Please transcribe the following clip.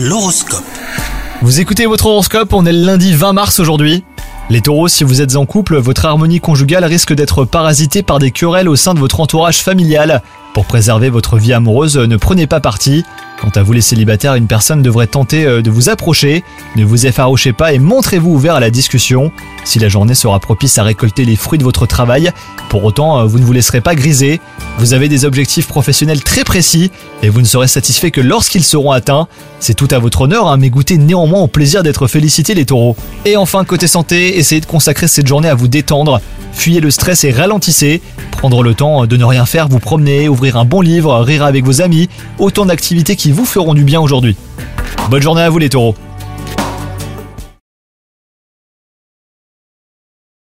L'horoscope. Vous écoutez votre horoscope, on est le lundi 20 mars aujourd'hui. Les taureaux, si vous êtes en couple, votre harmonie conjugale risque d'être parasitée par des querelles au sein de votre entourage familial. Pour préserver votre vie amoureuse, ne prenez pas parti. Quant à vous les célibataires, une personne devrait tenter euh, de vous approcher. Ne vous effarouchez pas et montrez-vous ouvert à la discussion. Si la journée sera propice à récolter les fruits de votre travail, pour autant, euh, vous ne vous laisserez pas griser. Vous avez des objectifs professionnels très précis et vous ne serez satisfait que lorsqu'ils seront atteints. C'est tout à votre honneur, hein, mais goûtez néanmoins au plaisir d'être félicité les taureaux. Et enfin, côté santé, essayez de consacrer cette journée à vous détendre. Fuyez le stress et ralentissez. Prendre le temps de ne rien faire, vous promener, ouvrir un bon livre, rire avec vos amis, autant d'activités qui vous feront du bien aujourd'hui. Bonne journée à vous les taureaux